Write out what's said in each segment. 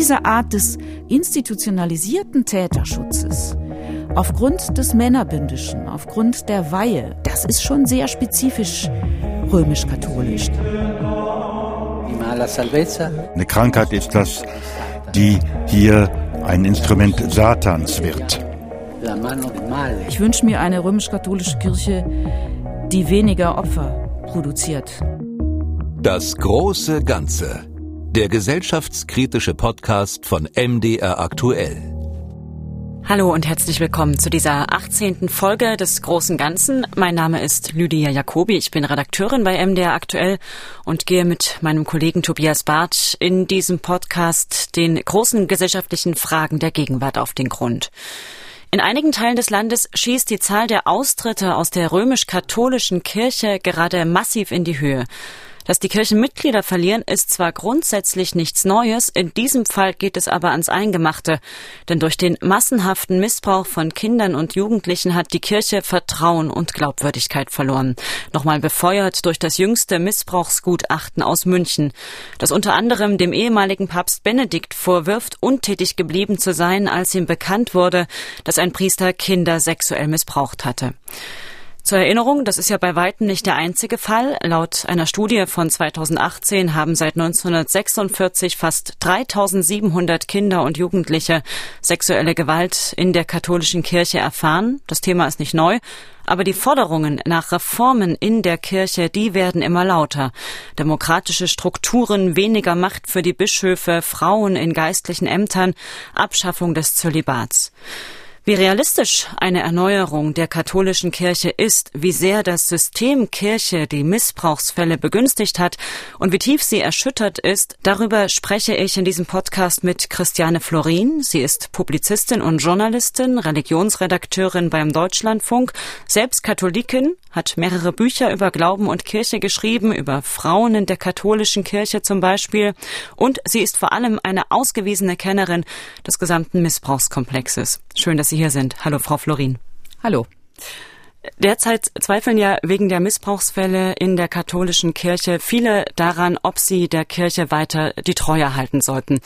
diese Art des institutionalisierten Täterschutzes aufgrund des Männerbündischen, aufgrund der Weihe, das ist schon sehr spezifisch römisch-katholisch. Eine Krankheit ist das, die hier ein Instrument Satans wird. Ich wünsche mir eine römisch-katholische Kirche, die weniger Opfer produziert. Das große Ganze. Der gesellschaftskritische Podcast von MDR aktuell. Hallo und herzlich willkommen zu dieser 18. Folge des Großen Ganzen. Mein Name ist Lydia Jacobi. Ich bin Redakteurin bei MDR aktuell und gehe mit meinem Kollegen Tobias Barth in diesem Podcast den großen gesellschaftlichen Fragen der Gegenwart auf den Grund. In einigen Teilen des Landes schießt die Zahl der Austritte aus der römisch-katholischen Kirche gerade massiv in die Höhe. Dass die Kirchenmitglieder verlieren, ist zwar grundsätzlich nichts Neues, in diesem Fall geht es aber ans Eingemachte. Denn durch den massenhaften Missbrauch von Kindern und Jugendlichen hat die Kirche Vertrauen und Glaubwürdigkeit verloren. Nochmal befeuert durch das jüngste Missbrauchsgutachten aus München, das unter anderem dem ehemaligen Papst Benedikt vorwirft, untätig geblieben zu sein, als ihm bekannt wurde, dass ein Priester Kinder sexuell missbraucht hatte. Zur Erinnerung, das ist ja bei weitem nicht der einzige Fall. Laut einer Studie von 2018 haben seit 1946 fast 3700 Kinder und Jugendliche sexuelle Gewalt in der katholischen Kirche erfahren. Das Thema ist nicht neu. Aber die Forderungen nach Reformen in der Kirche, die werden immer lauter. Demokratische Strukturen, weniger Macht für die Bischöfe, Frauen in geistlichen Ämtern, Abschaffung des Zölibats. Wie realistisch eine Erneuerung der katholischen Kirche ist, wie sehr das System Kirche die Missbrauchsfälle begünstigt hat und wie tief sie erschüttert ist, darüber spreche ich in diesem Podcast mit Christiane Florin. Sie ist Publizistin und Journalistin, Religionsredakteurin beim Deutschlandfunk, selbst Katholikin, hat mehrere Bücher über Glauben und Kirche geschrieben, über Frauen in der katholischen Kirche zum Beispiel, und sie ist vor allem eine ausgewiesene Kennerin des gesamten Missbrauchskomplexes. Schön, dass Sie hier sind. Hallo, Frau Florin. Hallo. Derzeit zweifeln ja wegen der Missbrauchsfälle in der katholischen Kirche viele daran, ob sie der Kirche weiter die Treue halten sollten.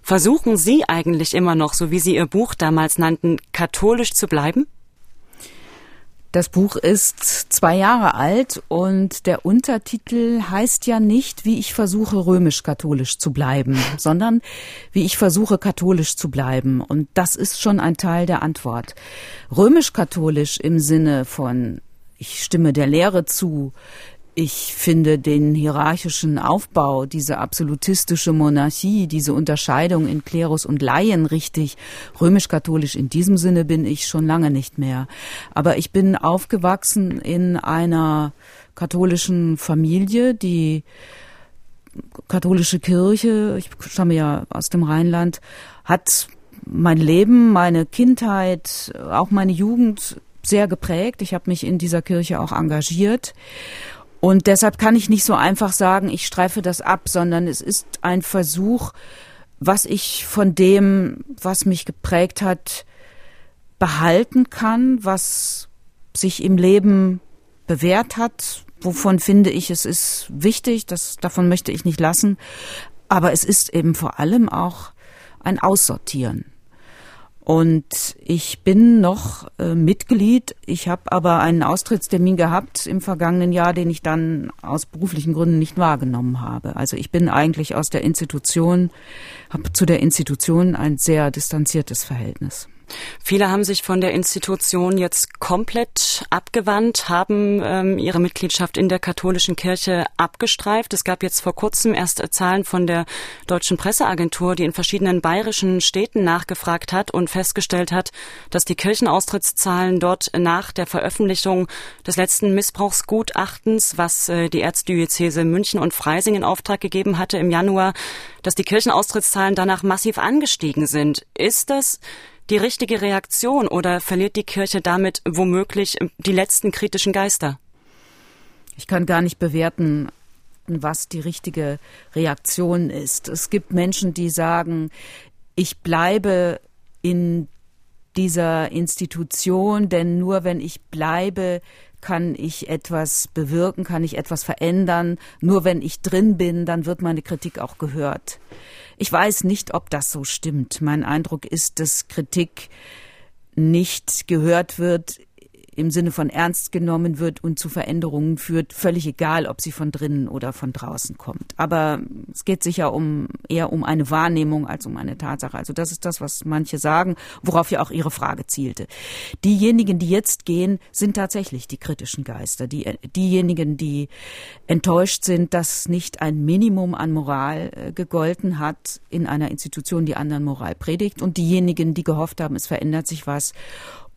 Versuchen Sie eigentlich immer noch, so wie Sie Ihr Buch damals nannten, katholisch zu bleiben? Das Buch ist zwei Jahre alt und der Untertitel heißt ja nicht, wie ich versuche römisch-katholisch zu bleiben, sondern wie ich versuche katholisch zu bleiben. Und das ist schon ein Teil der Antwort. Römisch-katholisch im Sinne von ich stimme der Lehre zu, ich finde den hierarchischen Aufbau, diese absolutistische Monarchie, diese Unterscheidung in Klerus und Laien richtig. Römisch-katholisch in diesem Sinne bin ich schon lange nicht mehr. Aber ich bin aufgewachsen in einer katholischen Familie, die katholische Kirche, ich stamme ja aus dem Rheinland, hat mein Leben, meine Kindheit, auch meine Jugend sehr geprägt. Ich habe mich in dieser Kirche auch engagiert. Und deshalb kann ich nicht so einfach sagen, ich streife das ab, sondern es ist ein Versuch, was ich von dem, was mich geprägt hat, behalten kann, was sich im Leben bewährt hat, wovon finde ich, es ist wichtig, das, davon möchte ich nicht lassen. Aber es ist eben vor allem auch ein Aussortieren. Und ich bin noch äh, Mitglied. Ich habe aber einen Austrittstermin gehabt im vergangenen Jahr, den ich dann aus beruflichen Gründen nicht wahrgenommen habe. Also ich bin eigentlich aus der Institution, habe zu der Institution ein sehr distanziertes Verhältnis. Viele haben sich von der Institution jetzt komplett abgewandt, haben ähm, ihre Mitgliedschaft in der katholischen Kirche abgestreift. Es gab jetzt vor kurzem erst Zahlen von der Deutschen Presseagentur, die in verschiedenen bayerischen Städten nachgefragt hat und festgestellt hat, dass die Kirchenaustrittszahlen dort nach der Veröffentlichung des letzten Missbrauchsgutachtens, was äh, die Erzdiözese München und Freising in Auftrag gegeben hatte im Januar, dass die Kirchenaustrittszahlen danach massiv angestiegen sind. Ist das die richtige Reaktion oder verliert die Kirche damit womöglich die letzten kritischen Geister? Ich kann gar nicht bewerten, was die richtige Reaktion ist. Es gibt Menschen, die sagen, ich bleibe in dieser Institution, denn nur wenn ich bleibe, kann ich etwas bewirken, kann ich etwas verändern. Nur wenn ich drin bin, dann wird meine Kritik auch gehört. Ich weiß nicht, ob das so stimmt. Mein Eindruck ist, dass Kritik nicht gehört wird im Sinne von ernst genommen wird und zu Veränderungen führt, völlig egal, ob sie von drinnen oder von draußen kommt. Aber es geht sicher um eher um eine Wahrnehmung als um eine Tatsache. Also das ist das, was manche sagen, worauf ja auch Ihre Frage zielte. Diejenigen, die jetzt gehen, sind tatsächlich die kritischen Geister. Die, diejenigen, die enttäuscht sind, dass nicht ein Minimum an Moral äh, gegolten hat in einer Institution, die anderen Moral predigt. Und diejenigen, die gehofft haben, es verändert sich was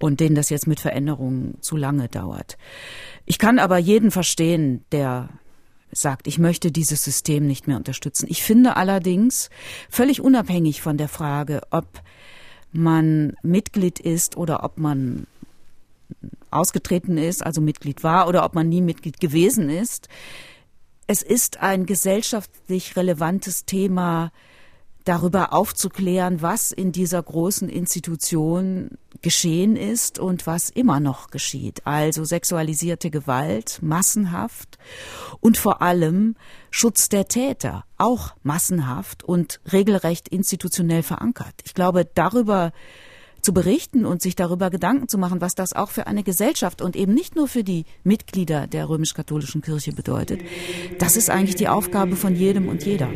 und denen das jetzt mit Veränderungen zu lange dauert. Ich kann aber jeden verstehen, der sagt, ich möchte dieses System nicht mehr unterstützen. Ich finde allerdings, völlig unabhängig von der Frage, ob man Mitglied ist oder ob man ausgetreten ist, also Mitglied war oder ob man nie Mitglied gewesen ist, es ist ein gesellschaftlich relevantes Thema, darüber aufzuklären, was in dieser großen Institution geschehen ist und was immer noch geschieht. Also sexualisierte Gewalt, massenhaft und vor allem Schutz der Täter, auch massenhaft und regelrecht institutionell verankert. Ich glaube, darüber zu berichten und sich darüber Gedanken zu machen, was das auch für eine Gesellschaft und eben nicht nur für die Mitglieder der römisch-katholischen Kirche bedeutet, das ist eigentlich die Aufgabe von jedem und jeder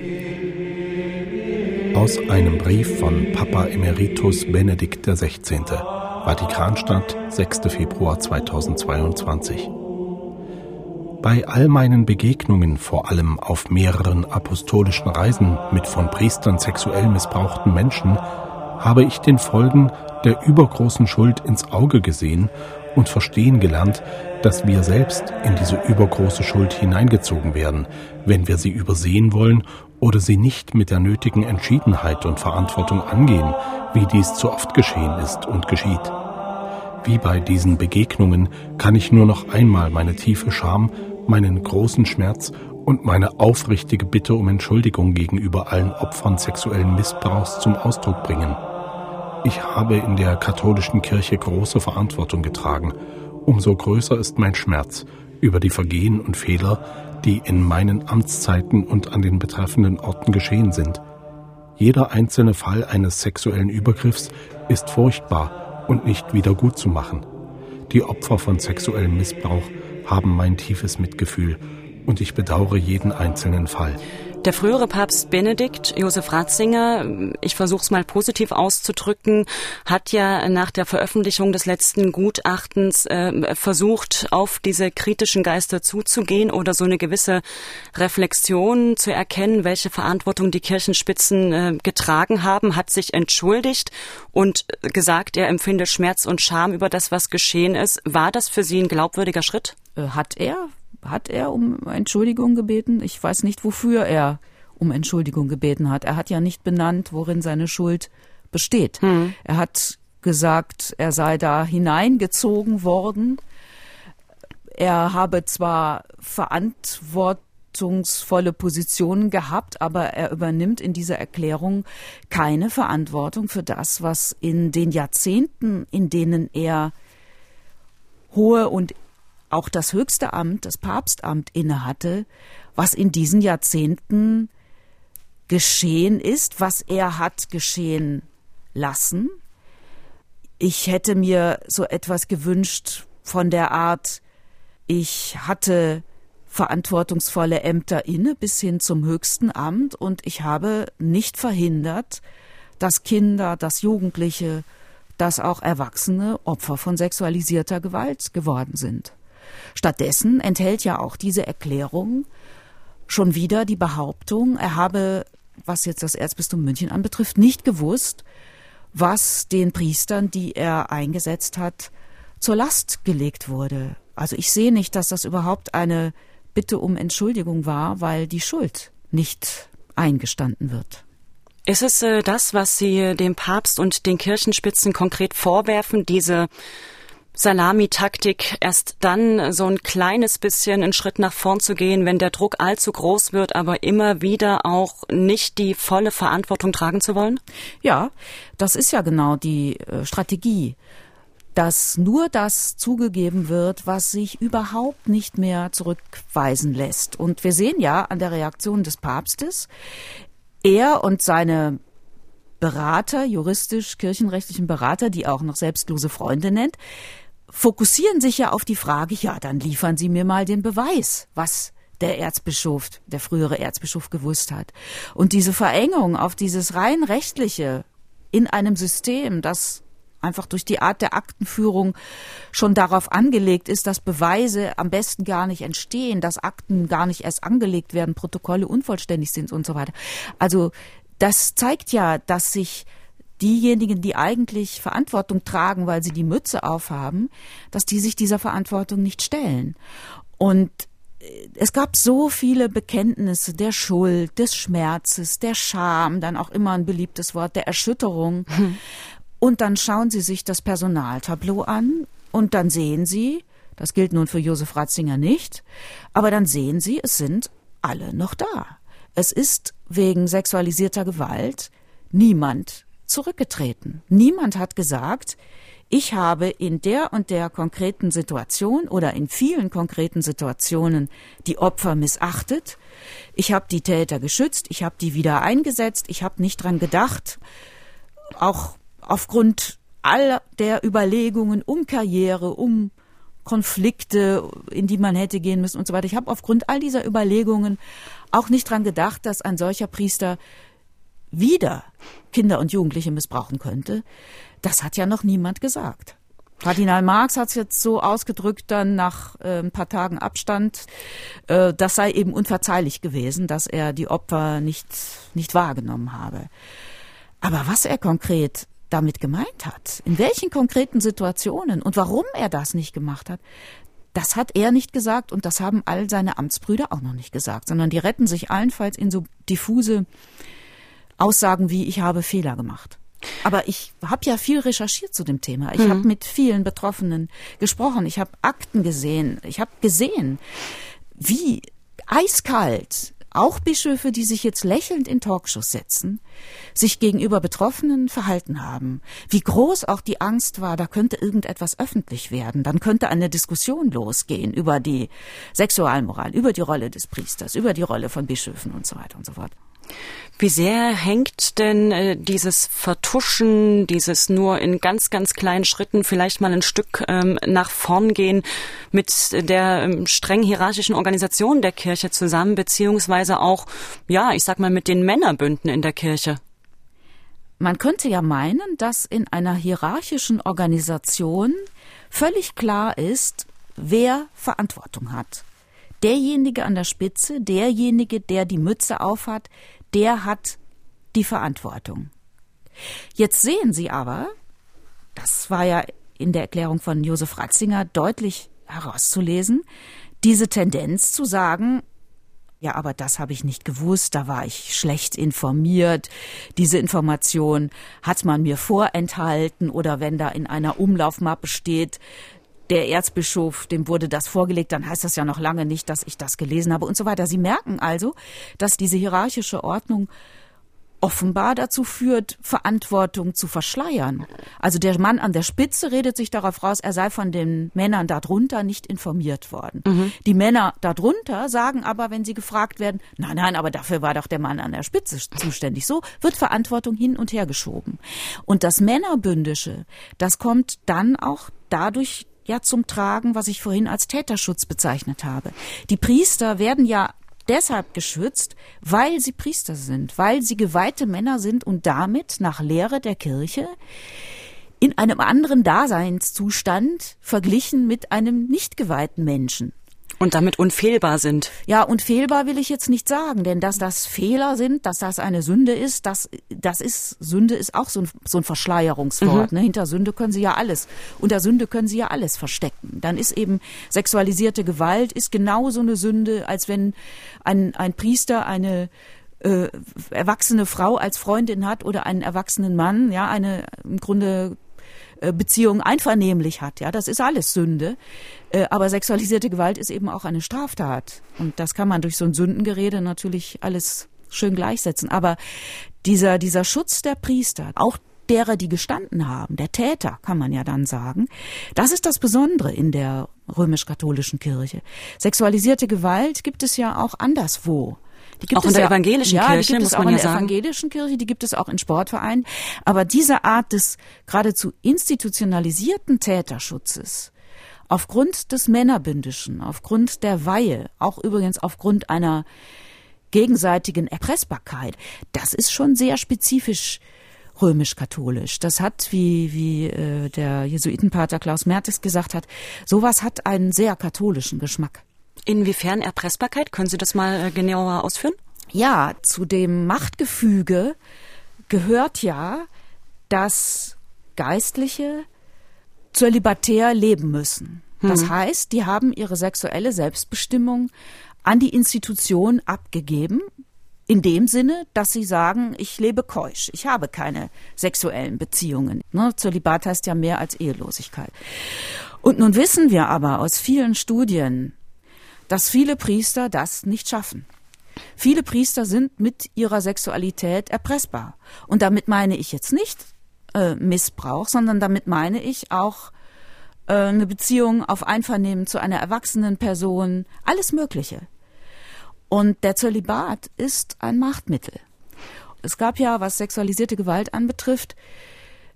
aus einem Brief von Papa Emeritus Benedikt XVI. Vatikanstadt, 6. Februar 2022. Bei all meinen Begegnungen, vor allem auf mehreren apostolischen Reisen mit von Priestern sexuell missbrauchten Menschen, habe ich den Folgen der übergroßen Schuld ins Auge gesehen und verstehen gelernt, dass wir selbst in diese übergroße Schuld hineingezogen werden, wenn wir sie übersehen wollen oder sie nicht mit der nötigen Entschiedenheit und Verantwortung angehen, wie dies zu oft geschehen ist und geschieht. Wie bei diesen Begegnungen kann ich nur noch einmal meine tiefe Scham, meinen großen Schmerz und meine aufrichtige Bitte um Entschuldigung gegenüber allen Opfern sexuellen Missbrauchs zum Ausdruck bringen. Ich habe in der katholischen Kirche große Verantwortung getragen. Umso größer ist mein Schmerz über die Vergehen und Fehler, die in meinen Amtszeiten und an den betreffenden Orten geschehen sind. Jeder einzelne Fall eines sexuellen Übergriffs ist furchtbar und nicht wieder gut zu machen. Die Opfer von sexuellem Missbrauch haben mein tiefes Mitgefühl und ich bedauere jeden einzelnen Fall. Der frühere Papst Benedikt, Josef Ratzinger, ich versuche es mal positiv auszudrücken, hat ja nach der Veröffentlichung des letzten Gutachtens äh, versucht, auf diese kritischen Geister zuzugehen oder so eine gewisse Reflexion zu erkennen, welche Verantwortung die Kirchenspitzen äh, getragen haben, hat sich entschuldigt und gesagt, er empfinde Schmerz und Scham über das, was geschehen ist. War das für Sie ein glaubwürdiger Schritt? Äh, hat er, hat er um Entschuldigung gebeten? Ich weiß nicht, wofür er um Entschuldigung gebeten hat. Er hat ja nicht benannt, worin seine Schuld besteht. Hm. Er hat gesagt, er sei da hineingezogen worden. Er habe zwar verantwortungsvolle Positionen gehabt, aber er übernimmt in dieser Erklärung keine Verantwortung für das, was in den Jahrzehnten, in denen er hohe und auch das höchste Amt, das Papstamt innehatte, was in diesen Jahrzehnten geschehen ist, was er hat geschehen lassen. Ich hätte mir so etwas gewünscht von der Art, ich hatte verantwortungsvolle Ämter inne bis hin zum höchsten Amt und ich habe nicht verhindert, dass Kinder, dass Jugendliche, dass auch Erwachsene Opfer von sexualisierter Gewalt geworden sind. Stattdessen enthält ja auch diese Erklärung schon wieder die Behauptung, er habe, was jetzt das Erzbistum München anbetrifft, nicht gewusst, was den Priestern, die er eingesetzt hat, zur Last gelegt wurde. Also ich sehe nicht, dass das überhaupt eine Bitte um Entschuldigung war, weil die Schuld nicht eingestanden wird. Ist es äh, das, was Sie dem Papst und den Kirchenspitzen konkret vorwerfen, diese Salamitaktik, erst dann so ein kleines bisschen einen Schritt nach vorn zu gehen, wenn der Druck allzu groß wird, aber immer wieder auch nicht die volle Verantwortung tragen zu wollen? Ja, das ist ja genau die äh, Strategie dass nur das zugegeben wird, was sich überhaupt nicht mehr zurückweisen lässt. Und wir sehen ja an der Reaktion des Papstes, er und seine Berater, juristisch kirchenrechtlichen Berater, die auch noch selbstlose Freunde nennt, fokussieren sich ja auf die Frage, ja, dann liefern Sie mir mal den Beweis, was der Erzbischof, der frühere Erzbischof gewusst hat. Und diese Verengung auf dieses rein rechtliche in einem System, das einfach durch die Art der Aktenführung schon darauf angelegt ist, dass Beweise am besten gar nicht entstehen, dass Akten gar nicht erst angelegt werden, Protokolle unvollständig sind und so weiter. Also das zeigt ja, dass sich diejenigen, die eigentlich Verantwortung tragen, weil sie die Mütze aufhaben, dass die sich dieser Verantwortung nicht stellen. Und äh, es gab so viele Bekenntnisse der Schuld, des Schmerzes, der Scham, dann auch immer ein beliebtes Wort, der Erschütterung. Hm. Und dann schauen Sie sich das Personaltableau an und dann sehen Sie, das gilt nun für Josef Ratzinger nicht, aber dann sehen Sie, es sind alle noch da. Es ist wegen sexualisierter Gewalt niemand zurückgetreten. Niemand hat gesagt, ich habe in der und der konkreten Situation oder in vielen konkreten Situationen die Opfer missachtet. Ich habe die Täter geschützt, ich habe die wieder eingesetzt, ich habe nicht dran gedacht, auch aufgrund all der Überlegungen um Karriere, um Konflikte, in die man hätte gehen müssen und so weiter. Ich habe aufgrund all dieser Überlegungen auch nicht dran gedacht, dass ein solcher Priester wieder Kinder und Jugendliche missbrauchen könnte. Das hat ja noch niemand gesagt. Kardinal Marx hat es jetzt so ausgedrückt, dann nach äh, ein paar Tagen Abstand, äh, das sei eben unverzeihlich gewesen, dass er die Opfer nicht, nicht wahrgenommen habe. Aber was er konkret damit gemeint hat, in welchen konkreten Situationen und warum er das nicht gemacht hat, das hat er nicht gesagt und das haben all seine Amtsbrüder auch noch nicht gesagt, sondern die retten sich allenfalls in so diffuse Aussagen wie ich habe Fehler gemacht. Aber ich habe ja viel recherchiert zu dem Thema. Ich mhm. habe mit vielen Betroffenen gesprochen. Ich habe Akten gesehen. Ich habe gesehen, wie eiskalt auch Bischöfe, die sich jetzt lächelnd in Talkshows setzen, sich gegenüber Betroffenen verhalten haben. Wie groß auch die Angst war, da könnte irgendetwas öffentlich werden. Dann könnte eine Diskussion losgehen über die Sexualmoral, über die Rolle des Priesters, über die Rolle von Bischöfen und so weiter und so fort. Wie sehr hängt denn äh, dieses Vertuschen, dieses nur in ganz, ganz kleinen Schritten vielleicht mal ein Stück ähm, nach vorn gehen mit der ähm, streng hierarchischen Organisation der Kirche zusammen, beziehungsweise auch, ja, ich sag mal, mit den Männerbünden in der Kirche? Man könnte ja meinen, dass in einer hierarchischen Organisation völlig klar ist, wer Verantwortung hat. Derjenige an der Spitze, derjenige, der die Mütze aufhat, der hat die Verantwortung. Jetzt sehen Sie aber, das war ja in der Erklärung von Josef Ratzinger deutlich herauszulesen, diese Tendenz zu sagen, ja, aber das habe ich nicht gewusst, da war ich schlecht informiert, diese Information hat man mir vorenthalten oder wenn da in einer Umlaufmappe steht, der Erzbischof, dem wurde das vorgelegt, dann heißt das ja noch lange nicht, dass ich das gelesen habe und so weiter. Sie merken also, dass diese hierarchische Ordnung offenbar dazu führt, Verantwortung zu verschleiern. Also der Mann an der Spitze redet sich darauf raus, er sei von den Männern darunter nicht informiert worden. Mhm. Die Männer darunter sagen aber, wenn sie gefragt werden, nein, nein, aber dafür war doch der Mann an der Spitze zuständig. So wird Verantwortung hin und her geschoben. Und das Männerbündische, das kommt dann auch dadurch ja zum Tragen, was ich vorhin als Täterschutz bezeichnet habe. Die Priester werden ja deshalb geschützt, weil sie Priester sind, weil sie geweihte Männer sind und damit nach Lehre der Kirche in einem anderen Daseinszustand verglichen mit einem nicht geweihten Menschen. Und damit unfehlbar sind. Ja, unfehlbar will ich jetzt nicht sagen, denn dass das Fehler sind, dass das eine Sünde ist, das, das ist, Sünde ist auch so ein, so ein Verschleierungswort. Mhm. Ne? Hinter Sünde können sie ja alles, unter Sünde können sie ja alles verstecken. Dann ist eben sexualisierte Gewalt ist genauso eine Sünde, als wenn ein, ein Priester eine äh, erwachsene Frau als Freundin hat oder einen erwachsenen Mann, ja, eine im Grunde Beziehung einvernehmlich hat. Ja, das ist alles Sünde. Äh, aber sexualisierte Gewalt ist eben auch eine Straftat. Und das kann man durch so ein Sündengerede natürlich alles schön gleichsetzen. Aber dieser, dieser Schutz der Priester, auch derer, die gestanden haben, der Täter, kann man ja dann sagen, das ist das Besondere in der römisch-katholischen Kirche. Sexualisierte Gewalt gibt es ja auch anderswo Die gibt auch es in der ja, evangelischen ja, Kirche, die gibt es auch in der sagen. evangelischen Kirche, die gibt es auch in Sportvereinen. Aber diese Art des geradezu institutionalisierten Täterschutzes, aufgrund des Männerbündischen, aufgrund der Weihe, auch übrigens aufgrund einer gegenseitigen Erpressbarkeit, das ist schon sehr spezifisch römisch-katholisch. Das hat, wie, wie äh, der Jesuitenpater Klaus Mertes gesagt hat, sowas hat einen sehr katholischen Geschmack. Inwiefern Erpressbarkeit? Können Sie das mal äh, genauer ausführen? Ja, zu dem Machtgefüge gehört ja, dass Geistliche zölibatär leben müssen. Das hm. heißt, die haben ihre sexuelle Selbstbestimmung an die Institution abgegeben, in dem Sinne, dass sie sagen, ich lebe keusch, ich habe keine sexuellen Beziehungen. Ne? Zölibat heißt ja mehr als Ehelosigkeit. Und nun wissen wir aber aus vielen Studien, dass viele Priester das nicht schaffen. Viele Priester sind mit ihrer Sexualität erpressbar. Und damit meine ich jetzt nicht äh, Missbrauch, sondern damit meine ich auch äh, eine Beziehung auf Einvernehmen zu einer erwachsenen Person, alles Mögliche. Und der Zölibat ist ein Machtmittel. Es gab ja, was sexualisierte Gewalt anbetrifft,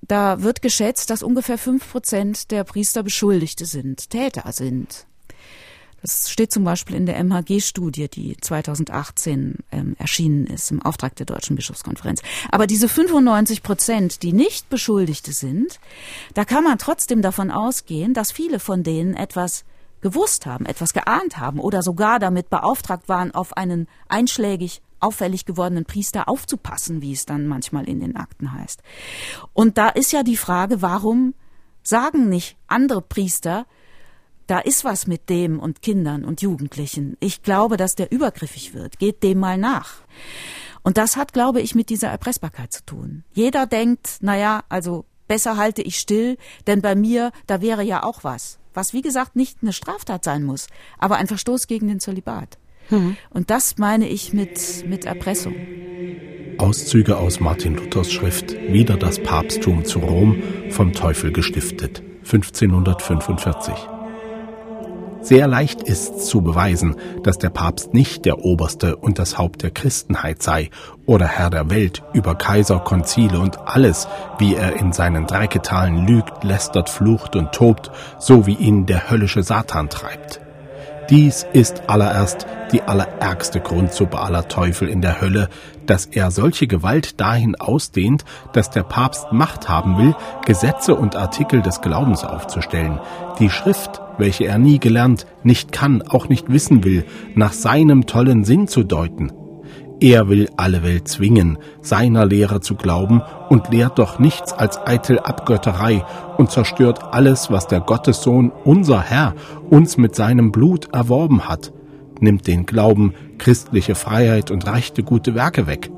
da wird geschätzt, dass ungefähr fünf Prozent der Priester Beschuldigte sind, Täter sind. Das steht zum Beispiel in der MHG-Studie, die 2018 ähm, erschienen ist im Auftrag der Deutschen Bischofskonferenz. Aber diese 95 Prozent, die nicht Beschuldigte sind, da kann man trotzdem davon ausgehen, dass viele von denen etwas gewusst haben, etwas geahnt haben oder sogar damit beauftragt waren, auf einen einschlägig auffällig gewordenen Priester aufzupassen, wie es dann manchmal in den Akten heißt. Und da ist ja die Frage, warum sagen nicht andere Priester, da ist was mit dem und Kindern und Jugendlichen. Ich glaube, dass der übergriffig wird. Geht dem mal nach. Und das hat, glaube ich, mit dieser Erpressbarkeit zu tun. Jeder denkt, naja, also besser halte ich still, denn bei mir, da wäre ja auch was. Was, wie gesagt, nicht eine Straftat sein muss, aber ein Verstoß gegen den Zölibat. Mhm. Und das meine ich mit, mit Erpressung. Auszüge aus Martin Luthers Schrift Wieder das Papsttum zu Rom vom Teufel gestiftet, 1545. Sehr leicht ist zu beweisen, dass der Papst nicht der Oberste und das Haupt der Christenheit sei oder Herr der Welt über Kaiser, Konzile und alles, wie er in seinen Dreiketalen lügt, lästert, flucht und tobt, so wie ihn der höllische Satan treibt. Dies ist allererst die allerärgste Grundsuppe aller Teufel in der Hölle, dass er solche Gewalt dahin ausdehnt, dass der Papst Macht haben will, Gesetze und Artikel des Glaubens aufzustellen, die Schrift, welche er nie gelernt, nicht kann, auch nicht wissen will, nach seinem tollen Sinn zu deuten. Er will alle Welt zwingen, seiner Lehre zu glauben und lehrt doch nichts als eitel Abgötterei und zerstört alles, was der Gottessohn, unser Herr, uns mit seinem Blut erworben hat, nimmt den Glauben, christliche Freiheit und rechte gute Werke weg.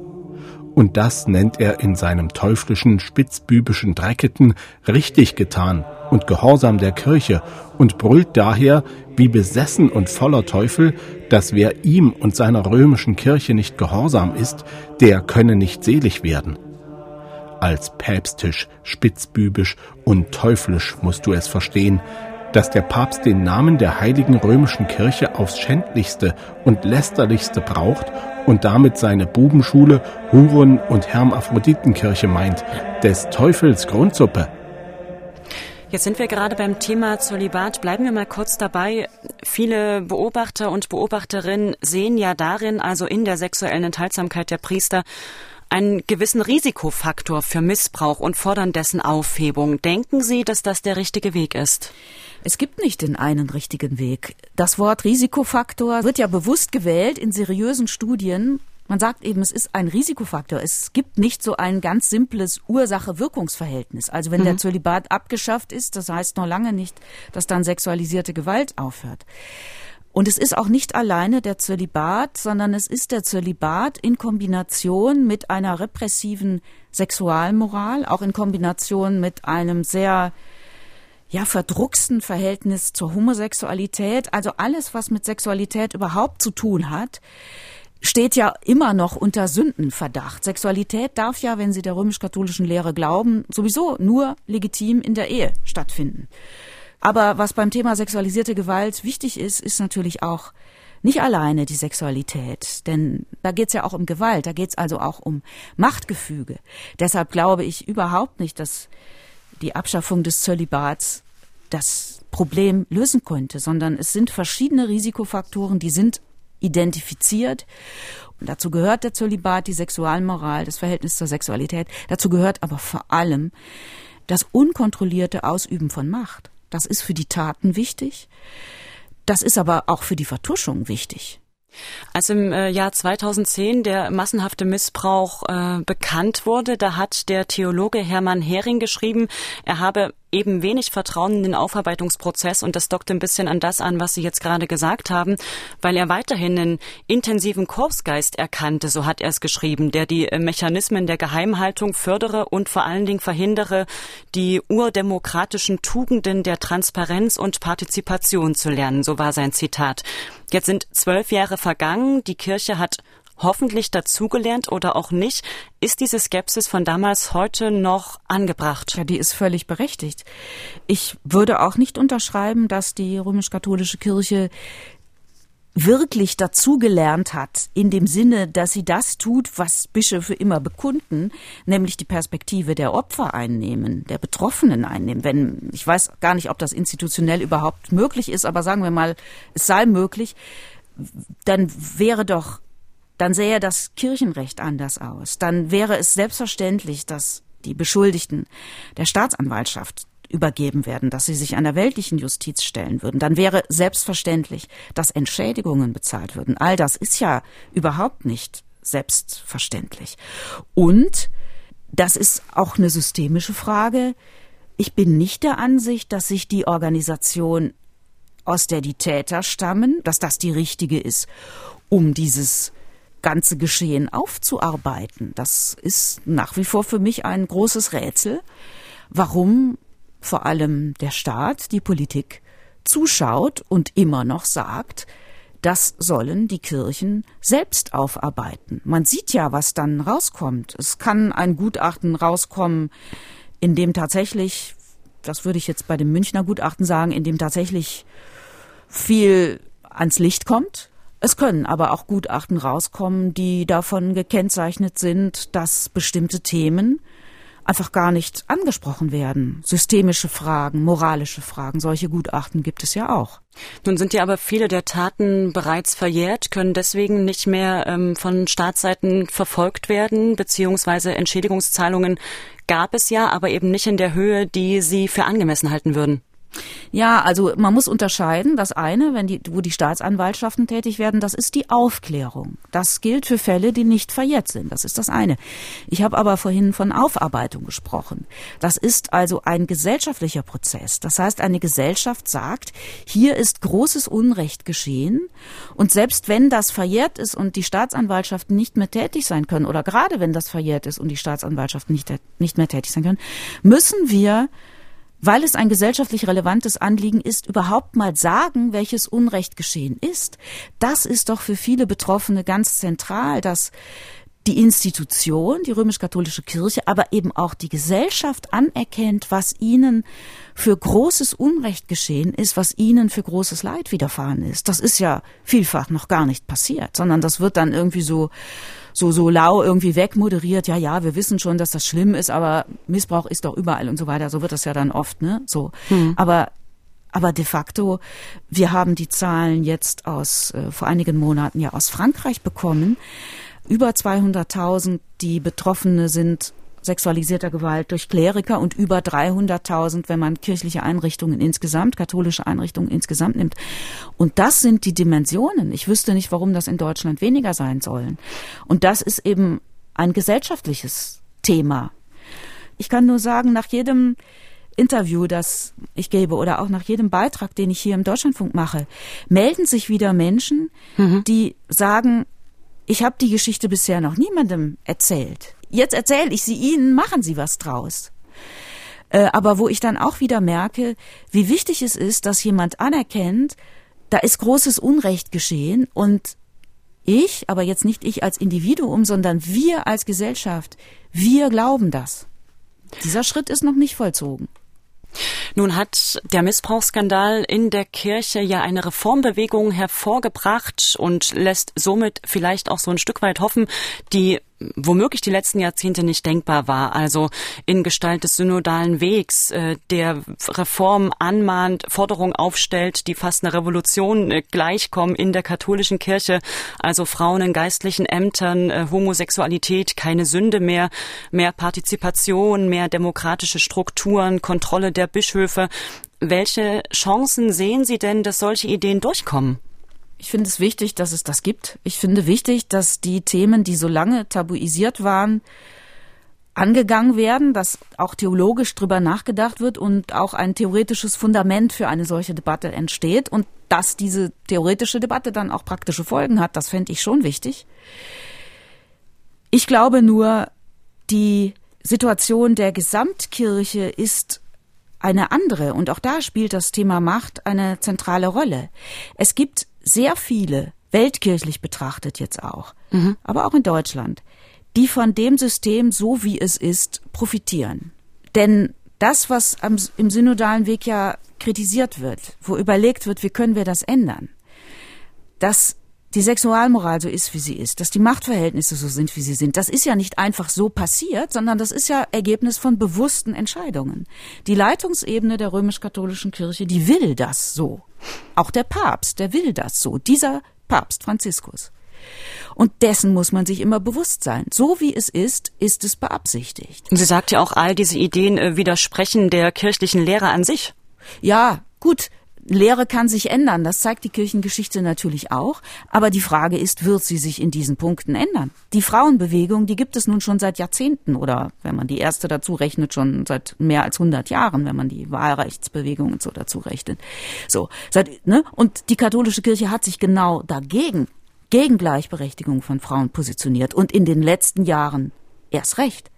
Und das nennt er in seinem teuflischen, spitzbübischen Drecketen richtig getan und Gehorsam der Kirche und brüllt daher wie besessen und voller Teufel, dass wer ihm und seiner römischen Kirche nicht gehorsam ist, der könne nicht selig werden. Als päpstisch, spitzbübisch und teuflisch musst du es verstehen, dass der Papst den Namen der heiligen römischen Kirche aufs schändlichste und lästerlichste braucht und damit seine Bubenschule, Huren- und Hermaphroditenkirche meint, des Teufels Grundsuppe. Jetzt sind wir gerade beim Thema Zölibat. Bleiben wir mal kurz dabei. Viele Beobachter und Beobachterinnen sehen ja darin, also in der sexuellen Enthaltsamkeit der Priester, einen gewissen Risikofaktor für Missbrauch und fordern dessen Aufhebung. Denken Sie, dass das der richtige Weg ist? Es gibt nicht den einen richtigen Weg. Das Wort Risikofaktor wird ja bewusst gewählt in seriösen Studien man sagt eben, es ist ein Risikofaktor. Es gibt nicht so ein ganz simples Ursache-Wirkungsverhältnis. Also wenn mhm. der Zölibat abgeschafft ist, das heißt noch lange nicht, dass dann sexualisierte Gewalt aufhört. Und es ist auch nicht alleine der Zölibat, sondern es ist der Zölibat in Kombination mit einer repressiven Sexualmoral, auch in Kombination mit einem sehr ja, verdrucksten Verhältnis zur Homosexualität, also alles, was mit Sexualität überhaupt zu tun hat, steht ja immer noch unter Sündenverdacht. Sexualität darf ja, wenn Sie der römisch-katholischen Lehre glauben, sowieso nur legitim in der Ehe stattfinden. Aber was beim Thema sexualisierte Gewalt wichtig ist, ist natürlich auch nicht alleine die Sexualität, denn da geht's ja auch um Gewalt, da geht's also auch um Machtgefüge. Deshalb glaube ich überhaupt nicht, dass die Abschaffung des Zölibats das Problem lösen könnte, sondern es sind verschiedene Risikofaktoren, die sind identifiziert. Und dazu gehört der Zölibat, die Sexualmoral, das Verhältnis zur Sexualität. Dazu gehört aber vor allem das unkontrollierte Ausüben von Macht. Das ist für die Taten wichtig. Das ist aber auch für die Vertuschung wichtig. Als im äh, Jahr 2010 der massenhafte Missbrauch äh, bekannt wurde, da hat der Theologe Hermann Hering geschrieben, er habe eben wenig Vertrauen in den Aufarbeitungsprozess und das dockt ein bisschen an das an, was Sie jetzt gerade gesagt haben, weil er weiterhin einen intensiven Korpsgeist erkannte, so hat er es geschrieben, der die äh, Mechanismen der Geheimhaltung fördere und vor allen Dingen verhindere, die urdemokratischen Tugenden der Transparenz und Partizipation zu lernen, so war sein Zitat. Jetzt sind zwölf Jahre vergangen. Die Kirche hat hoffentlich dazugelernt oder auch nicht. Ist diese Skepsis von damals heute noch angebracht? Ja, die ist völlig berechtigt. Ich würde auch nicht unterschreiben, dass die römisch-katholische Kirche wirklich dazugelernt hat, in dem Sinne, dass sie das tut, was Bischöfe immer bekunden, nämlich die Perspektive der Opfer einnehmen, der Betroffenen einnehmen. Wenn, ich weiß gar nicht, ob das institutionell überhaupt möglich ist, aber sagen wir mal, es sei möglich, dann wäre doch, dann sähe das Kirchenrecht anders aus. Dann wäre es selbstverständlich, dass die Beschuldigten der Staatsanwaltschaft übergeben werden, dass sie sich einer weltlichen Justiz stellen würden, dann wäre selbstverständlich, dass Entschädigungen bezahlt würden. All das ist ja überhaupt nicht selbstverständlich. Und das ist auch eine systemische Frage. Ich bin nicht der Ansicht, dass sich die Organisation, aus der die Täter stammen, dass das die richtige ist, um dieses ganze Geschehen aufzuarbeiten. Das ist nach wie vor für mich ein großes Rätsel, warum vor allem der Staat, die Politik, zuschaut und immer noch sagt, das sollen die Kirchen selbst aufarbeiten. Man sieht ja, was dann rauskommt. Es kann ein Gutachten rauskommen, in dem tatsächlich, das würde ich jetzt bei dem Münchner Gutachten sagen, in dem tatsächlich viel ans Licht kommt. Es können aber auch Gutachten rauskommen, die davon gekennzeichnet sind, dass bestimmte Themen einfach gar nicht angesprochen werden. Systemische Fragen, moralische Fragen, solche Gutachten gibt es ja auch. Nun sind ja aber viele der Taten bereits verjährt, können deswegen nicht mehr ähm, von Staatsseiten verfolgt werden, beziehungsweise Entschädigungszahlungen gab es ja, aber eben nicht in der Höhe, die Sie für angemessen halten würden. Ja, also man muss unterscheiden. Das eine, wenn die, wo die Staatsanwaltschaften tätig werden, das ist die Aufklärung. Das gilt für Fälle, die nicht verjährt sind. Das ist das eine. Ich habe aber vorhin von Aufarbeitung gesprochen. Das ist also ein gesellschaftlicher Prozess. Das heißt, eine Gesellschaft sagt, hier ist großes Unrecht geschehen und selbst wenn das verjährt ist und die Staatsanwaltschaften nicht mehr tätig sein können oder gerade wenn das verjährt ist und die Staatsanwaltschaften nicht, nicht mehr tätig sein können, müssen wir weil es ein gesellschaftlich relevantes Anliegen ist, überhaupt mal sagen, welches Unrecht geschehen ist. Das ist doch für viele Betroffene ganz zentral, dass die Institution, die römisch-katholische Kirche, aber eben auch die Gesellschaft anerkennt, was ihnen für großes Unrecht geschehen ist, was ihnen für großes Leid widerfahren ist. Das ist ja vielfach noch gar nicht passiert, sondern das wird dann irgendwie so so, so lau irgendwie wegmoderiert, ja, ja, wir wissen schon, dass das schlimm ist, aber Missbrauch ist doch überall und so weiter. So wird das ja dann oft, ne? So. Hm. Aber aber de facto, wir haben die Zahlen jetzt aus äh, vor einigen Monaten ja aus Frankreich bekommen. Über 200.000, die Betroffene sind sexualisierter Gewalt durch Kleriker und über 300.000, wenn man kirchliche Einrichtungen insgesamt, katholische Einrichtungen insgesamt nimmt. Und das sind die Dimensionen. Ich wüsste nicht, warum das in Deutschland weniger sein sollen. Und das ist eben ein gesellschaftliches Thema. Ich kann nur sagen, nach jedem Interview, das ich gebe oder auch nach jedem Beitrag, den ich hier im Deutschlandfunk mache, melden sich wieder Menschen, mhm. die sagen, ich habe die Geschichte bisher noch niemandem erzählt jetzt erzähle ich sie Ihnen, machen Sie was draus. Äh, aber wo ich dann auch wieder merke, wie wichtig es ist, dass jemand anerkennt, da ist großes Unrecht geschehen und ich, aber jetzt nicht ich als Individuum, sondern wir als Gesellschaft, wir glauben das. Dieser Schritt ist noch nicht vollzogen. Nun hat der Missbrauchsskandal in der Kirche ja eine Reformbewegung hervorgebracht und lässt somit vielleicht auch so ein Stück weit hoffen, die womöglich die letzten Jahrzehnte nicht denkbar war. Also in Gestalt des synodalen Wegs, äh, der Reform anmahnt, Forderungen aufstellt, die fast einer Revolution äh, gleichkommen in der katholischen Kirche. Also Frauen in geistlichen Ämtern, äh, Homosexualität, keine Sünde mehr, mehr Partizipation, mehr demokratische Strukturen, Kontrolle der Bischöfe. Welche Chancen sehen Sie denn, dass solche Ideen durchkommen? Ich finde es wichtig, dass es das gibt. Ich finde wichtig, dass die Themen, die so lange tabuisiert waren, angegangen werden, dass auch theologisch drüber nachgedacht wird und auch ein theoretisches Fundament für eine solche Debatte entsteht und dass diese theoretische Debatte dann auch praktische Folgen hat, das fände ich schon wichtig. Ich glaube nur, die Situation der Gesamtkirche ist eine andere und auch da spielt das Thema Macht eine zentrale Rolle. Es gibt sehr viele, weltkirchlich betrachtet jetzt auch, mhm. aber auch in Deutschland, die von dem System, so wie es ist, profitieren. Denn das, was am, im synodalen Weg ja kritisiert wird, wo überlegt wird, wie können wir das ändern, dass die Sexualmoral so ist, wie sie ist, dass die Machtverhältnisse so sind, wie sie sind, das ist ja nicht einfach so passiert, sondern das ist ja Ergebnis von bewussten Entscheidungen. Die Leitungsebene der römisch-katholischen Kirche, die will das so. Auch der Papst, der will das so. Dieser Papst Franziskus. Und dessen muss man sich immer bewusst sein. So wie es ist, ist es beabsichtigt. Sie sagt ja auch, all diese Ideen äh, widersprechen der kirchlichen Lehre an sich. Ja, gut. Lehre kann sich ändern, das zeigt die Kirchengeschichte natürlich auch, aber die Frage ist, wird sie sich in diesen Punkten ändern? Die Frauenbewegung, die gibt es nun schon seit Jahrzehnten oder wenn man die erste dazu rechnet, schon seit mehr als 100 Jahren, wenn man die Wahlrechtsbewegung und so dazu rechnet. So, seit, ne? Und die katholische Kirche hat sich genau dagegen, gegen Gleichberechtigung von Frauen positioniert und in den letzten Jahren erst recht.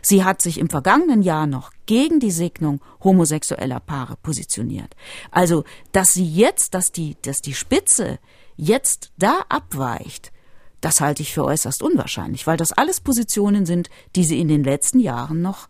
Sie hat sich im vergangenen Jahr noch gegen die Segnung homosexueller Paare positioniert. Also, dass sie jetzt, dass die, dass die Spitze jetzt da abweicht, das halte ich für äußerst unwahrscheinlich, weil das alles Positionen sind, die sie in den letzten Jahren noch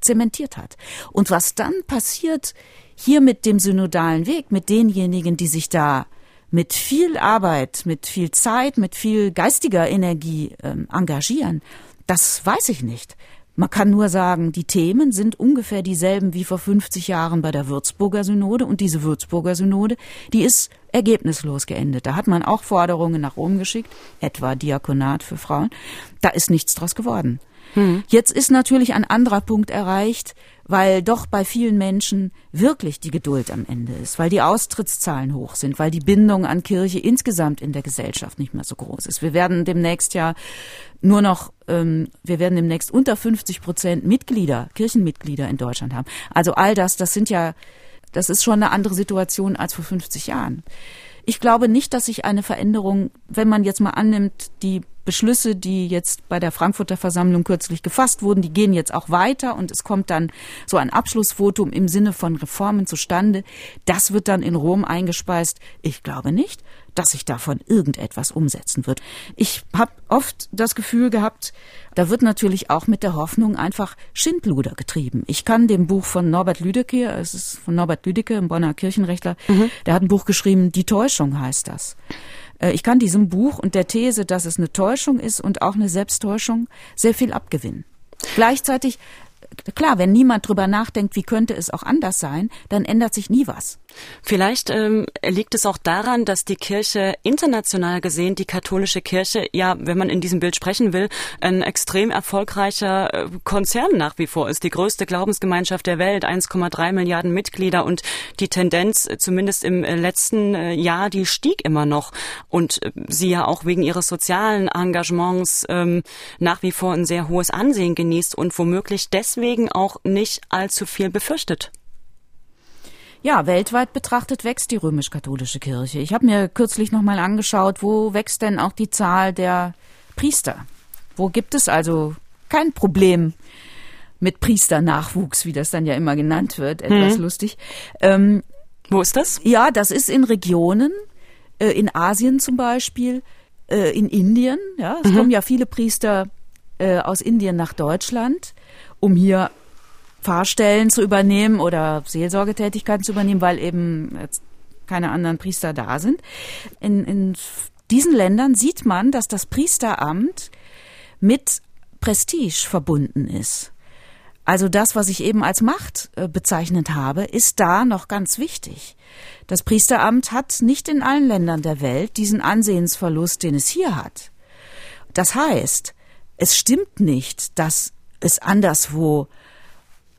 zementiert hat. Und was dann passiert hier mit dem synodalen Weg, mit denjenigen, die sich da mit viel Arbeit, mit viel Zeit, mit viel geistiger Energie ähm, engagieren, das weiß ich nicht. Man kann nur sagen, die Themen sind ungefähr dieselben wie vor 50 Jahren bei der Würzburger Synode und diese Würzburger Synode, die ist ergebnislos geendet. Da hat man auch Forderungen nach Rom geschickt, etwa Diakonat für Frauen. Da ist nichts draus geworden. Hm. Jetzt ist natürlich ein anderer Punkt erreicht, weil doch bei vielen Menschen wirklich die Geduld am Ende ist, weil die Austrittszahlen hoch sind, weil die Bindung an Kirche insgesamt in der Gesellschaft nicht mehr so groß ist. Wir werden demnächst ja nur noch, ähm, wir werden demnächst unter 50 Prozent Mitglieder, Kirchenmitglieder in Deutschland haben. Also all das, das sind ja, das ist schon eine andere Situation als vor 50 Jahren. Ich glaube nicht, dass sich eine Veränderung, wenn man jetzt mal annimmt, die Beschlüsse, die jetzt bei der Frankfurter Versammlung kürzlich gefasst wurden, die gehen jetzt auch weiter und es kommt dann so ein Abschlussvotum im Sinne von Reformen zustande. Das wird dann in Rom eingespeist. Ich glaube nicht, dass sich davon irgendetwas umsetzen wird. Ich habe oft das Gefühl gehabt, da wird natürlich auch mit der Hoffnung einfach Schindluder getrieben. Ich kann dem Buch von Norbert Lüdecke, es ist von Norbert Lüdecke, ein Bonner Kirchenrechtler, mhm. der hat ein Buch geschrieben, Die Täuschung heißt das. Äh, ich kann diesem Buch und der These, dass es eine Täuschung ist und auch eine Selbsttäuschung, sehr viel abgewinnen. Gleichzeitig klar, wenn niemand drüber nachdenkt, wie könnte es auch anders sein, dann ändert sich nie was. Vielleicht ähm, liegt es auch daran, dass die Kirche international gesehen, die katholische Kirche, ja, wenn man in diesem Bild sprechen will, ein extrem erfolgreicher äh, Konzern nach wie vor ist. Die größte Glaubensgemeinschaft der Welt, 1,3 Milliarden Mitglieder und die Tendenz, äh, zumindest im äh, letzten Jahr, die stieg immer noch. Und sie ja auch wegen ihres sozialen Engagements ähm, nach wie vor ein sehr hohes Ansehen genießt und womöglich deswegen auch nicht allzu viel befürchtet. Ja, weltweit betrachtet wächst die römisch-katholische Kirche. Ich habe mir kürzlich nochmal angeschaut, wo wächst denn auch die Zahl der Priester? Wo gibt es also kein Problem mit Priesternachwuchs, wie das dann ja immer genannt wird, etwas hm. lustig. Ähm, wo ist das? Ja, das ist in Regionen, äh, in Asien zum Beispiel, äh, in Indien. Ja, es mhm. kommen ja viele Priester äh, aus Indien nach Deutschland, um hier Pfarrstellen zu übernehmen oder Seelsorgetätigkeiten zu übernehmen, weil eben keine anderen Priester da sind. In, in diesen Ländern sieht man, dass das Priesteramt mit Prestige verbunden ist. Also das, was ich eben als Macht äh, bezeichnet habe, ist da noch ganz wichtig. Das Priesteramt hat nicht in allen Ländern der Welt diesen Ansehensverlust, den es hier hat. Das heißt, es stimmt nicht, dass es anderswo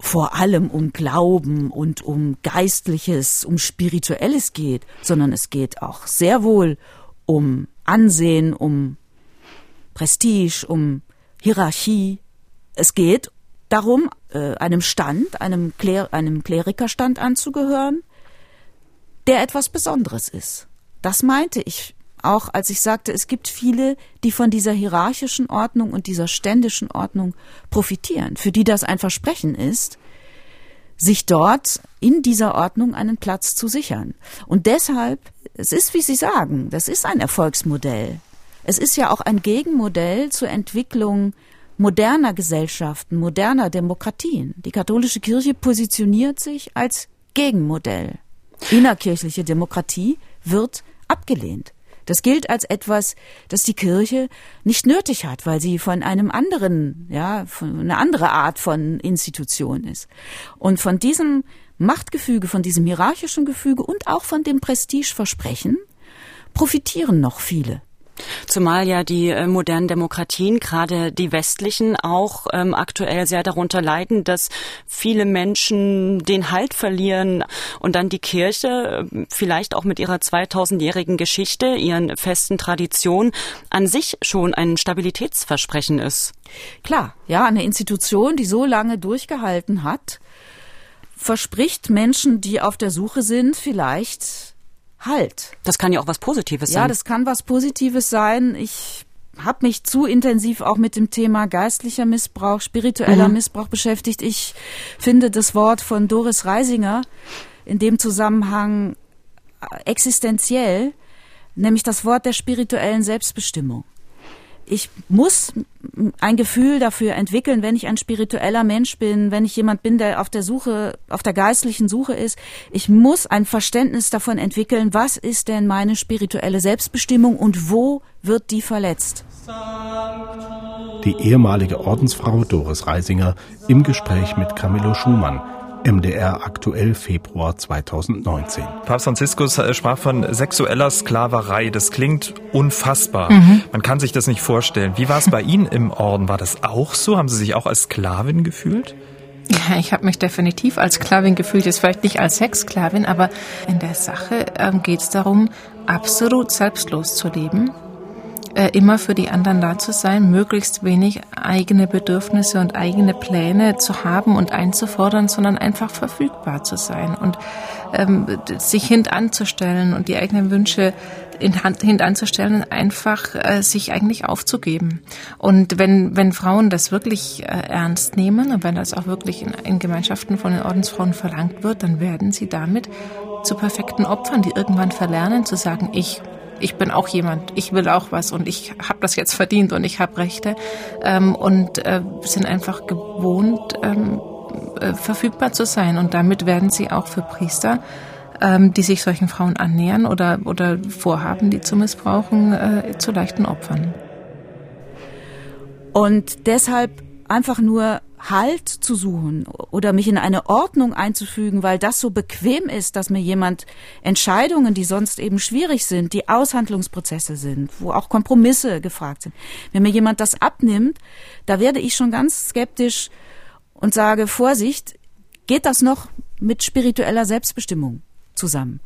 vor allem um Glauben und um Geistliches, um Spirituelles geht, sondern es geht auch sehr wohl um Ansehen, um Prestige, um Hierarchie. Es geht darum, äh, einem Stand, einem, Kler einem Klerikerstand anzugehören, der etwas Besonderes ist. Das meinte ich auch, als ich sagte, es gibt viele, die von dieser hierarchischen Ordnung und dieser ständischen Ordnung profitieren, für die das ein Versprechen ist, sich dort in dieser Ordnung einen Platz zu sichern. Und deshalb, es ist, wie Sie sagen, das ist ein Erfolgsmodell. Es ist ja auch ein Gegenmodell zur Entwicklung moderner Gesellschaften, moderner Demokratien. Die katholische Kirche positioniert sich als Gegenmodell. Innerkirchliche Demokratie wird abgelehnt. Das gilt als etwas, das die Kirche nicht nötig hat, weil sie von einem anderen, ja, von einer andere Art von Institution ist. Und von diesem Machtgefüge, von diesem hierarchischen Gefüge und auch von dem Prestigeversprechen profitieren noch viele. Zumal ja die äh, modernen Demokratien, gerade die westlichen, auch ähm, aktuell sehr darunter leiden, dass viele Menschen den Halt verlieren und dann die Kirche, äh, vielleicht auch mit ihrer 2000-jährigen Geschichte, ihren festen Traditionen, an sich schon ein Stabilitätsversprechen ist. Klar, ja, eine Institution, die so lange durchgehalten hat, verspricht Menschen, die auf der Suche sind, vielleicht Halt. Das kann ja auch was Positives sein. Ja, das kann was Positives sein. Ich habe mich zu intensiv auch mit dem Thema geistlicher Missbrauch, spiritueller mhm. Missbrauch beschäftigt. Ich finde das Wort von Doris Reisinger in dem Zusammenhang existenziell, nämlich das Wort der spirituellen Selbstbestimmung ich muss ein Gefühl dafür entwickeln, wenn ich ein spiritueller Mensch bin, wenn ich jemand bin, der auf der Suche, auf der geistlichen Suche ist. Ich muss ein Verständnis davon entwickeln, was ist denn meine spirituelle Selbstbestimmung und wo wird die verletzt. Die ehemalige Ordensfrau Doris Reisinger im Gespräch mit Camillo Schumann MDR aktuell Februar 2019. Papst Franziskus äh, sprach von sexueller Sklaverei. Das klingt unfassbar. Mhm. Man kann sich das nicht vorstellen. Wie war es bei Ihnen im Orden? War das auch so? Haben Sie sich auch als Sklavin gefühlt? Ja, ich habe mich definitiv als Sklavin gefühlt, jetzt vielleicht nicht als Sexsklavin, aber in der Sache ähm, geht es darum, absolut selbstlos zu leben äh, immer für die anderen da zu sein, möglichst wenig eigene Bedürfnisse und eigene Pläne zu haben und einzufordern, sondern einfach verfügbar zu sein und ähm, sich hintanzustellen und die eigenen Wünsche in Hand, hintanzustellen, einfach äh, sich eigentlich aufzugeben. Und wenn, wenn Frauen das wirklich äh, ernst nehmen und wenn das auch wirklich in, in Gemeinschaften von den Ordensfrauen verlangt wird, dann werden sie damit zu perfekten Opfern, die irgendwann verlernen zu sagen, ich ich bin auch jemand, ich will auch was und ich habe das jetzt verdient und ich habe Rechte ähm, und äh, sind einfach gewohnt, ähm, äh, verfügbar zu sein. Und damit werden sie auch für Priester, ähm, die sich solchen Frauen annähern oder, oder vorhaben, die zu missbrauchen, äh, zu leichten Opfern. Und deshalb einfach nur Halt zu suchen oder mich in eine Ordnung einzufügen, weil das so bequem ist, dass mir jemand Entscheidungen, die sonst eben schwierig sind, die Aushandlungsprozesse sind, wo auch Kompromisse gefragt sind. Wenn mir jemand das abnimmt, da werde ich schon ganz skeptisch und sage, Vorsicht, geht das noch mit spiritueller Selbstbestimmung zusammen?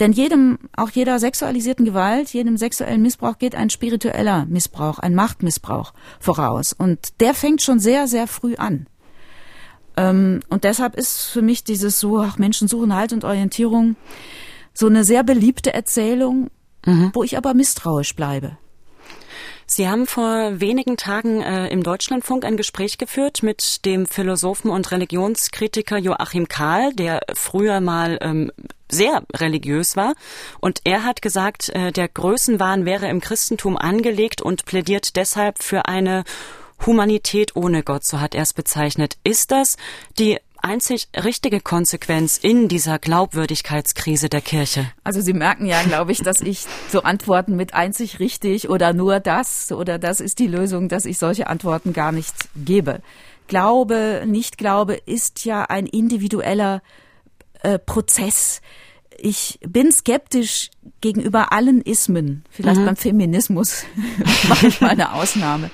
Denn jedem, auch jeder sexualisierten Gewalt, jedem sexuellen Missbrauch geht ein spiritueller Missbrauch, ein Machtmissbrauch voraus. Und der fängt schon sehr, sehr früh an. Ähm, und deshalb ist für mich dieses so, ach, Menschen suchen Halt und Orientierung so eine sehr beliebte Erzählung, mhm. wo ich aber misstrauisch bleibe. Sie haben vor wenigen Tagen äh, im Deutschlandfunk ein Gespräch geführt mit dem Philosophen und Religionskritiker Joachim Kahl, der früher mal ähm, sehr religiös war. Und er hat gesagt, äh, der Größenwahn wäre im Christentum angelegt und plädiert deshalb für eine Humanität ohne Gott, so hat er es bezeichnet. Ist das die einzig richtige Konsequenz in dieser Glaubwürdigkeitskrise der Kirche? Also Sie merken ja, glaube ich, dass ich so Antworten mit einzig richtig oder nur das oder das ist die Lösung, dass ich solche Antworten gar nicht gebe. Glaube, Nicht-Glaube ist ja ein individueller äh, Prozess. Ich bin skeptisch gegenüber allen Ismen. Vielleicht mhm. beim Feminismus mache ich mal eine Ausnahme.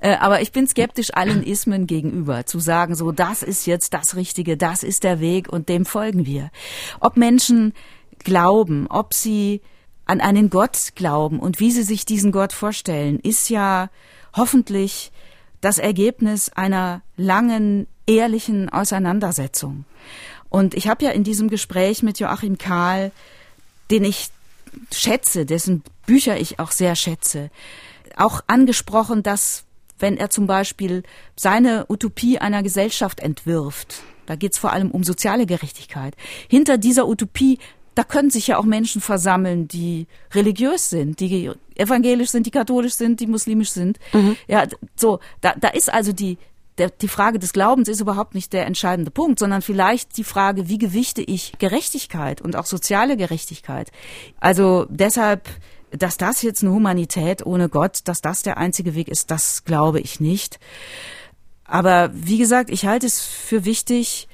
Äh, aber ich bin skeptisch allen Ismen gegenüber, zu sagen, so, das ist jetzt das Richtige, das ist der Weg und dem folgen wir. Ob Menschen glauben, ob sie an einen Gott glauben und wie sie sich diesen Gott vorstellen, ist ja hoffentlich das Ergebnis einer langen, ehrlichen Auseinandersetzung. Und ich habe ja in diesem Gespräch mit Joachim Kahl, den ich schätze, dessen Bücher ich auch sehr schätze, auch angesprochen, dass wenn er zum Beispiel seine Utopie einer Gesellschaft entwirft, da geht es vor allem um soziale Gerechtigkeit, hinter dieser Utopie da können sich ja auch Menschen versammeln, die religiös sind, die evangelisch sind, die katholisch sind, die muslimisch sind. Mhm. Ja, so, da, da ist also die, der, die Frage des Glaubens ist überhaupt nicht der entscheidende Punkt, sondern vielleicht die Frage, wie gewichte ich Gerechtigkeit und auch soziale Gerechtigkeit. Also deshalb dass das jetzt eine Humanität ohne Gott, dass das der einzige Weg ist, das glaube ich nicht. Aber wie gesagt, ich halte es für wichtig,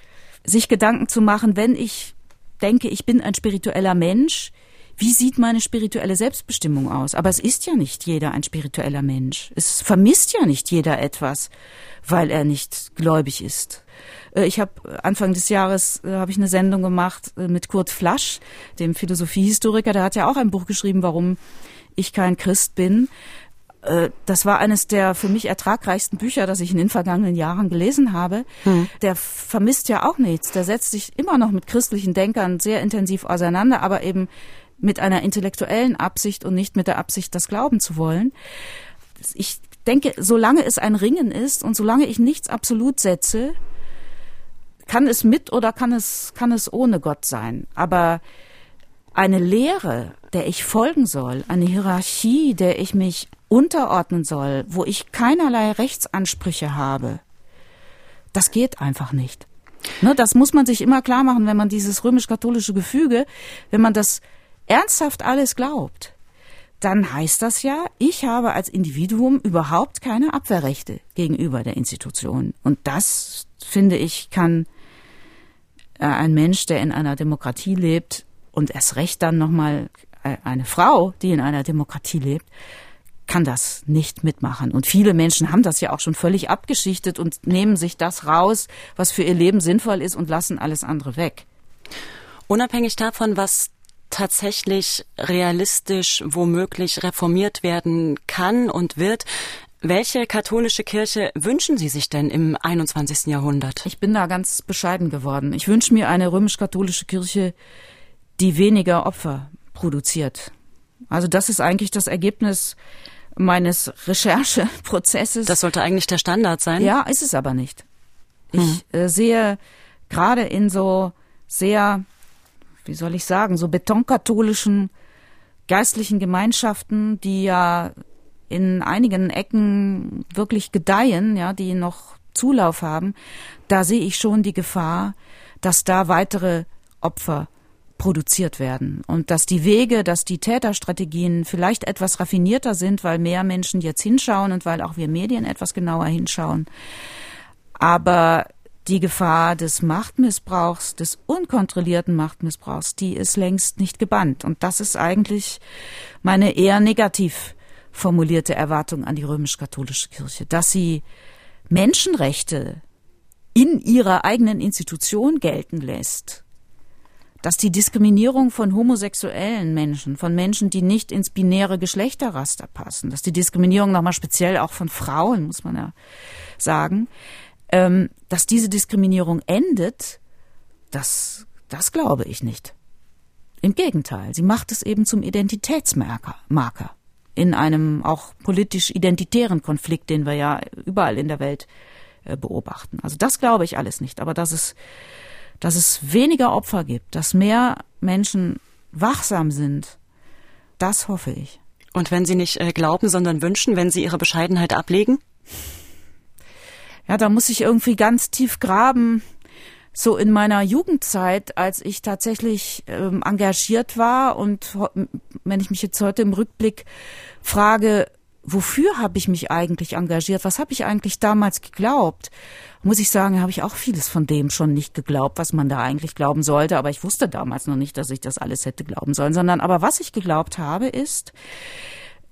sich Gedanken zu machen, wenn ich denke, ich bin ein spiritueller Mensch, wie sieht meine spirituelle Selbstbestimmung aus? Aber es ist ja nicht jeder ein spiritueller Mensch. Es vermisst ja nicht jeder etwas, weil er nicht gläubig ist. Äh, ich habe Anfang des Jahres äh, habe ich eine Sendung gemacht äh, mit Kurt Flasch, dem Philosophiehistoriker. Der hat ja auch ein Buch geschrieben, warum ich kein Christ bin. Das war eines der für mich ertragreichsten Bücher, das ich in den vergangenen Jahren gelesen habe. Hm. Der vermisst ja auch nichts. Der setzt sich immer noch mit christlichen Denkern sehr intensiv auseinander, aber eben mit einer intellektuellen Absicht und nicht mit der Absicht, das glauben zu wollen. Ich denke, solange es ein Ringen ist und solange ich nichts absolut setze, kann es mit oder kann es, kann es ohne Gott sein. Aber eine Lehre, der ich folgen soll, eine Hierarchie, der ich mich unterordnen soll, wo ich keinerlei Rechtsansprüche habe, das geht einfach nicht. Ne, das muss man sich immer klar machen, wenn man dieses römisch-katholische Gefüge, wenn man das ernsthaft alles glaubt, dann heißt das ja, ich habe als Individuum überhaupt keine Abwehrrechte gegenüber der Institution. Und das, finde ich, kann äh, ein Mensch, der in einer Demokratie lebt und erst recht dann nochmal äh, eine Frau, die in einer Demokratie lebt, kann das nicht mitmachen. Und viele Menschen haben das ja auch schon völlig abgeschichtet und nehmen sich das raus, was für ihr Leben sinnvoll ist und lassen alles andere weg. Unabhängig davon, was tatsächlich realistisch womöglich reformiert werden kann und wird, welche katholische Kirche wünschen Sie sich denn im 21. Jahrhundert? Ich bin da ganz bescheiden geworden. Ich wünsche mir eine römisch-katholische Kirche, die weniger Opfer produziert. Also das ist eigentlich das Ergebnis meines Rechercheprozesses. Das sollte eigentlich der Standard sein. Ja, ist es aber nicht. Ich hm. äh, sehe gerade in so sehr, wie soll ich sagen, so betonkatholischen geistlichen Gemeinschaften, die ja in einigen Ecken wirklich gedeihen, ja, die noch Zulauf haben, da sehe ich schon die Gefahr, dass da weitere Opfer produziert werden und dass die Wege, dass die Täterstrategien vielleicht etwas raffinierter sind, weil mehr Menschen jetzt hinschauen und weil auch wir Medien etwas genauer hinschauen. Aber die Gefahr des Machtmissbrauchs, des unkontrollierten Machtmissbrauchs, die ist längst nicht gebannt. Und das ist eigentlich meine eher negativ formulierte Erwartung an die römisch-katholische Kirche, dass sie Menschenrechte in ihrer eigenen Institution gelten lässt, dass die Diskriminierung von homosexuellen Menschen, von Menschen, die nicht ins binäre Geschlechterraster passen, dass die Diskriminierung nochmal speziell auch von Frauen, muss man ja sagen, ähm, dass diese Diskriminierung endet, das, das glaube ich nicht. Im Gegenteil, sie macht es eben zum Identitätsmarker. Marker in einem auch politisch identitären Konflikt, den wir ja überall in der Welt äh, beobachten. Also das glaube ich alles nicht. Aber dass es, dass es weniger Opfer gibt, dass mehr Menschen wachsam sind, das hoffe ich. Und wenn Sie nicht äh, glauben, sondern wünschen, wenn Sie Ihre Bescheidenheit ablegen? Ja, da muss ich irgendwie ganz tief graben. So in meiner Jugendzeit, als ich tatsächlich ähm, engagiert war und wenn ich mich jetzt heute im Rückblick frage, wofür habe ich mich eigentlich engagiert? Was habe ich eigentlich damals geglaubt? Muss ich sagen, habe ich auch vieles von dem schon nicht geglaubt, was man da eigentlich glauben sollte. Aber ich wusste damals noch nicht, dass ich das alles hätte glauben sollen, sondern aber was ich geglaubt habe, ist,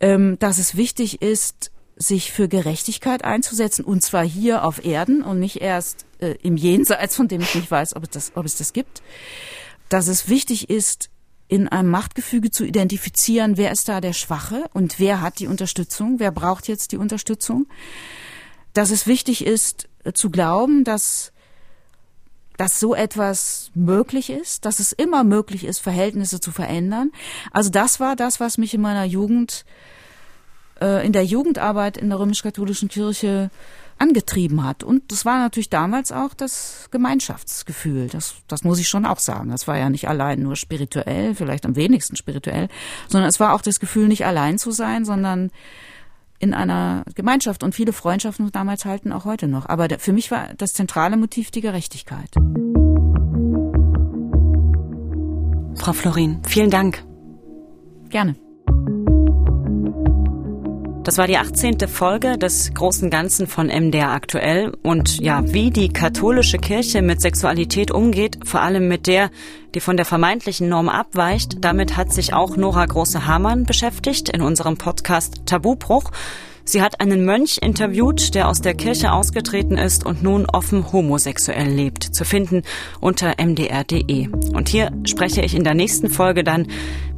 ähm, dass es wichtig ist, sich für Gerechtigkeit einzusetzen, und zwar hier auf Erden und nicht erst äh, im Jenseits, von dem ich nicht weiß, ob es, das, ob es das gibt. Dass es wichtig ist, in einem Machtgefüge zu identifizieren, wer ist da der Schwache und wer hat die Unterstützung, wer braucht jetzt die Unterstützung. Dass es wichtig ist, äh, zu glauben, dass dass so etwas möglich ist, dass es immer möglich ist, Verhältnisse zu verändern. Also das war das, was mich in meiner Jugend äh, in der Jugendarbeit in der römisch-katholischen Kirche angetrieben hat. Und das war natürlich damals auch das Gemeinschaftsgefühl. Das, das muss ich schon auch sagen. Das war ja nicht allein nur spirituell, vielleicht am wenigsten spirituell, sondern es war auch das Gefühl, nicht allein zu sein, sondern in einer Gemeinschaft. Und viele Freundschaften damals halten auch heute noch. Aber für mich war das zentrale Motiv die Gerechtigkeit. Frau Florin, vielen Dank. Gerne. Das war die 18. Folge des großen Ganzen von MDR aktuell. Und ja, wie die katholische Kirche mit Sexualität umgeht, vor allem mit der, die von der vermeintlichen Norm abweicht, damit hat sich auch Nora Große-Hamann beschäftigt in unserem Podcast Tabubruch. Sie hat einen Mönch interviewt, der aus der Kirche ausgetreten ist und nun offen homosexuell lebt, zu finden unter mdr.de. Und hier spreche ich in der nächsten Folge dann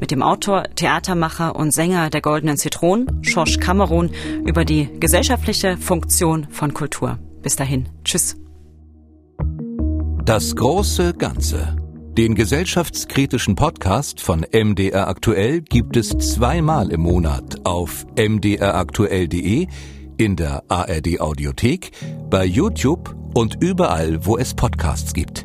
mit dem Autor, Theatermacher und Sänger der Goldenen Zitronen, Schorsch Kamerun, über die gesellschaftliche Funktion von Kultur. Bis dahin. Tschüss. Das große Ganze. Den gesellschaftskritischen Podcast von MDR Aktuell gibt es zweimal im Monat auf mdraktuell.de, in der ARD Audiothek, bei YouTube und überall, wo es Podcasts gibt.